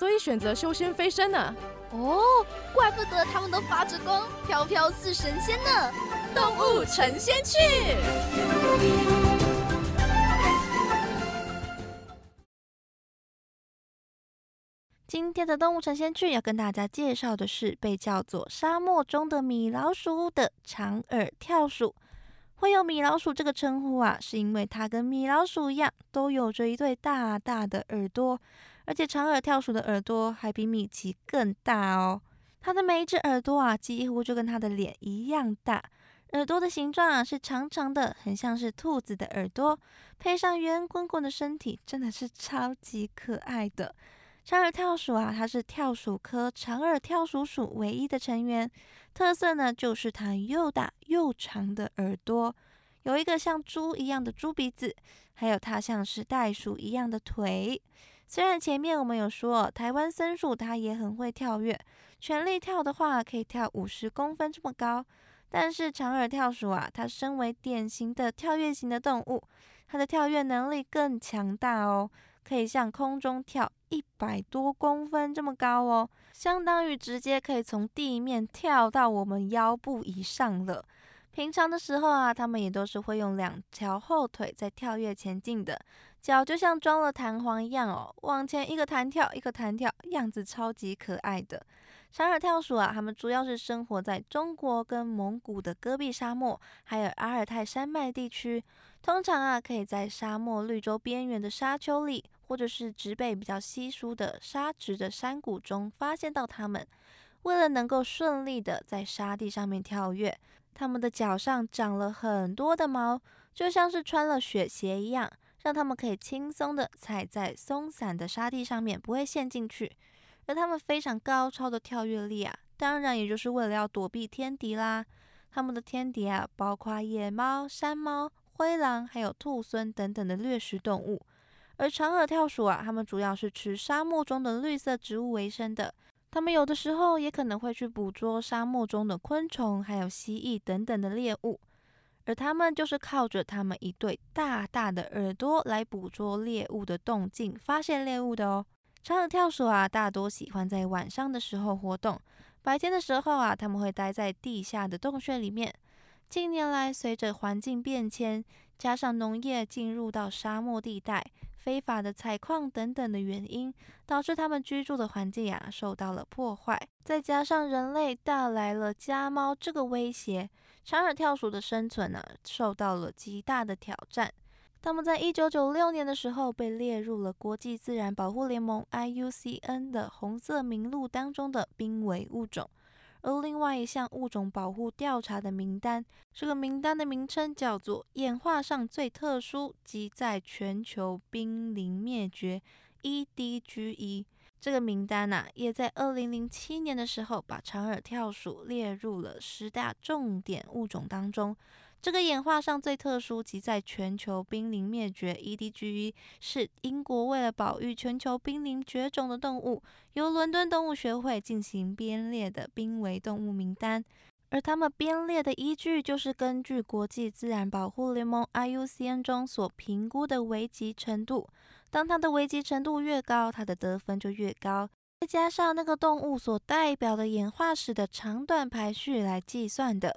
所以选择修仙飞升呢？哦，怪不得他们都发着光，飘飘似神仙呢！动物成仙去。今天的动物成仙去要跟大家介绍的是被叫做沙漠中的米老鼠的长耳跳鼠。会有米老鼠这个称呼啊，是因为它跟米老鼠一样，都有着一对大大的耳朵。而且长耳跳鼠的耳朵还比米奇更大哦，它的每一只耳朵啊，几乎就跟它的脸一样大。耳朵的形状啊是长长的，很像是兔子的耳朵，配上圆滚滚的身体，真的是超级可爱的。长耳跳鼠啊，它是跳鼠科长耳跳鼠属唯一的成员，特色呢就是它又大又长的耳朵，有一个像猪一样的猪鼻子，还有它像是袋鼠一样的腿。虽然前面我们有说台湾森鼠它也很会跳跃，全力跳的话可以跳五十公分这么高，但是长耳跳鼠啊，它身为典型的跳跃型的动物，它的跳跃能力更强大哦，可以向空中跳一百多公分这么高哦，相当于直接可以从地面跳到我们腰部以上了。平常的时候啊，它们也都是会用两条后腿在跳跃前进的。脚就像装了弹簧一样哦，往前一个弹跳，一个弹跳，样子超级可爱的。长耳跳鼠啊，它们主要是生活在中国跟蒙古的戈壁沙漠，还有阿尔泰山脉地区。通常啊，可以在沙漠绿洲边缘的沙丘里，或者是植被比较稀疏的沙质的山谷中发现到它们。为了能够顺利的在沙地上面跳跃，它们的脚上长了很多的毛，就像是穿了雪鞋一样。让它们可以轻松的踩在松散的沙地上面，不会陷进去。而他们非常高超的跳跃力啊，当然也就是为了要躲避天敌啦。他们的天敌啊，包括野猫、山猫、灰狼，还有兔狲等等的掠食动物。而长耳跳鼠啊，它们主要是吃沙漠中的绿色植物为生的。它们有的时候也可能会去捕捉沙漠中的昆虫，还有蜥蜴等等的猎物。而它们就是靠着它们一对大大的耳朵来捕捉猎物的动静，发现猎物的哦。长耳跳鼠啊，大多喜欢在晚上的时候活动，白天的时候啊，它们会待在地下的洞穴里面。近年来，随着环境变迁，加上农业进入到沙漠地带，非法的采矿等等的原因，导致它们居住的环境啊受到了破坏。再加上人类带来了家猫这个威胁。长耳跳鼠的生存呢，受到了极大的挑战。它们在一九九六年的时候被列入了国际自然保护联盟 （IUCN） 的红色名录当中的濒危物种。而另外一项物种保护调查的名单，这个名单的名称叫做“演化上最特殊及在全球濒临灭绝 （EDGE）”。这个名单呐，也在二零零七年的时候把长耳跳鼠列入了十大重点物种当中。这个演化上最特殊及在全球濒临灭绝 （EDGE） 是英国为了保育全球濒临绝种的动物，由伦敦动物学会进行编列的濒危动物名单。而他们编列的依据就是根据国际自然保护联盟 （IUCN） 中所评估的危急程度。当它的危机程度越高，它的得分就越高。再加上那个动物所代表的演化史的长短排序来计算的，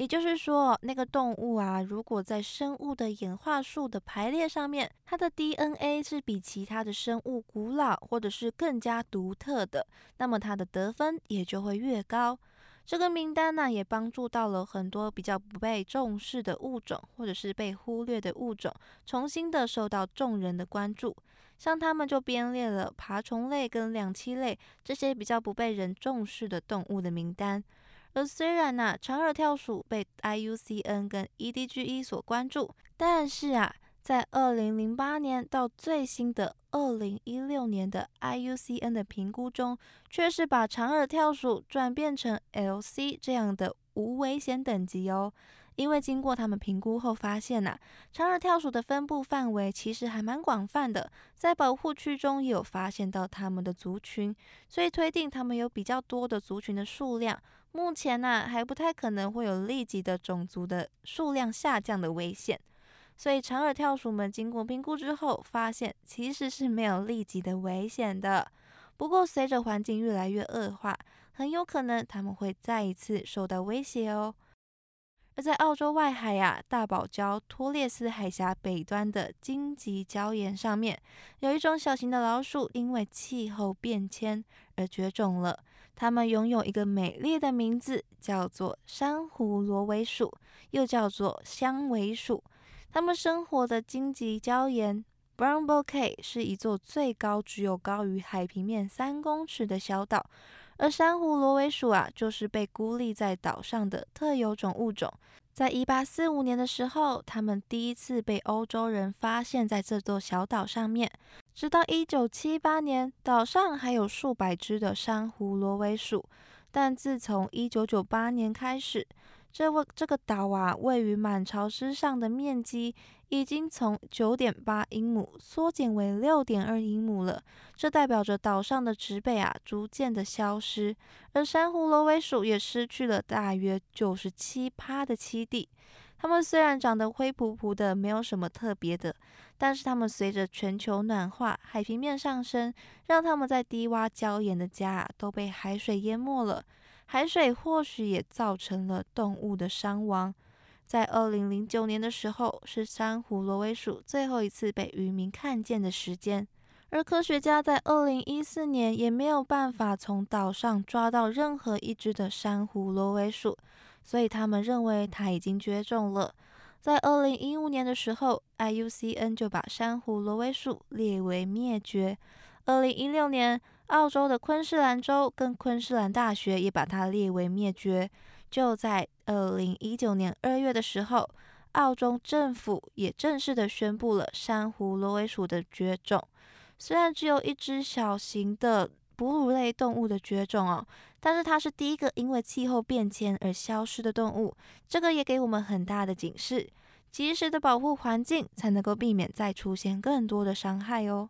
也就是说，那个动物啊，如果在生物的演化树的排列上面，它的 DNA 是比其他的生物古老或者是更加独特的，那么它的得分也就会越高。这个名单呢，也帮助到了很多比较不被重视的物种，或者是被忽略的物种，重新的受到众人的关注。像他们就编列了爬虫类跟两栖类这些比较不被人重视的动物的名单。而虽然呢，长耳跳鼠被 IUCN 跟 EDGE 所关注，但是啊，在二零零八年到最新的二零一六年的 IUCN 的评估中，却是把长耳跳鼠转变成 LC 这样的无危险等级哦。因为经过他们评估后发现呐，长耳跳鼠的分布范围其实还蛮广泛的，在保护区中也有发现到它们的族群，所以推定它们有比较多的族群的数量。目前呢，还不太可能会有立即的种族的数量下降的危险。所以长耳跳鼠们经过评估之后，发现其实是没有立即的危险的。不过随着环境越来越恶化，很有可能它们会再一次受到威胁哦。而在澳洲外海呀，大堡礁托列斯海峡北端的荆棘礁岩上面，有一种小型的老鼠，因为气候变迁而绝种了。它们拥有一个美丽的名字，叫做珊瑚螺尾鼠，又叫做香尾鼠。它们生活的荆棘礁岩 Brown Bouquet 是一座最高只有高于海平面三公尺的小岛。而珊瑚螺尾鼠啊，就是被孤立在岛上的特有种物种。在一八四五年的时候，它们第一次被欧洲人发现在这座小岛上面。直到一九七八年，岛上还有数百只的珊瑚螺尾鼠。但自从一九九八年开始，这位这个岛啊，位于满潮之上的面积已经从九点八英亩缩减为六点二英亩了。这代表着岛上的植被啊逐渐的消失，而珊瑚螺尾鼠也失去了大约九十七趴的栖地。它们虽然长得灰扑扑的，没有什么特别的，但是它们随着全球暖化、海平面上升，让它们在低洼礁岩的家都被海水淹没了。海水或许也造成了动物的伤亡。在二零零九年的时候，是珊瑚螺尾鼠最后一次被渔民看见的时间。而科学家在二零一四年也没有办法从岛上抓到任何一只的珊瑚螺尾鼠，所以他们认为它已经绝种了。在二零一五年的时候，IUCN 就把珊瑚螺尾鼠列为灭绝。二零一六年。澳洲的昆士兰州跟昆士兰大学也把它列为灭绝。就在二零一九年二月的时候，澳洲政府也正式的宣布了珊瑚螺尾鼠的绝种。虽然只有一只小型的哺乳类动物的绝种哦，但是它是第一个因为气候变迁而消失的动物。这个也给我们很大的警示，及时的保护环境，才能够避免再出现更多的伤害哦。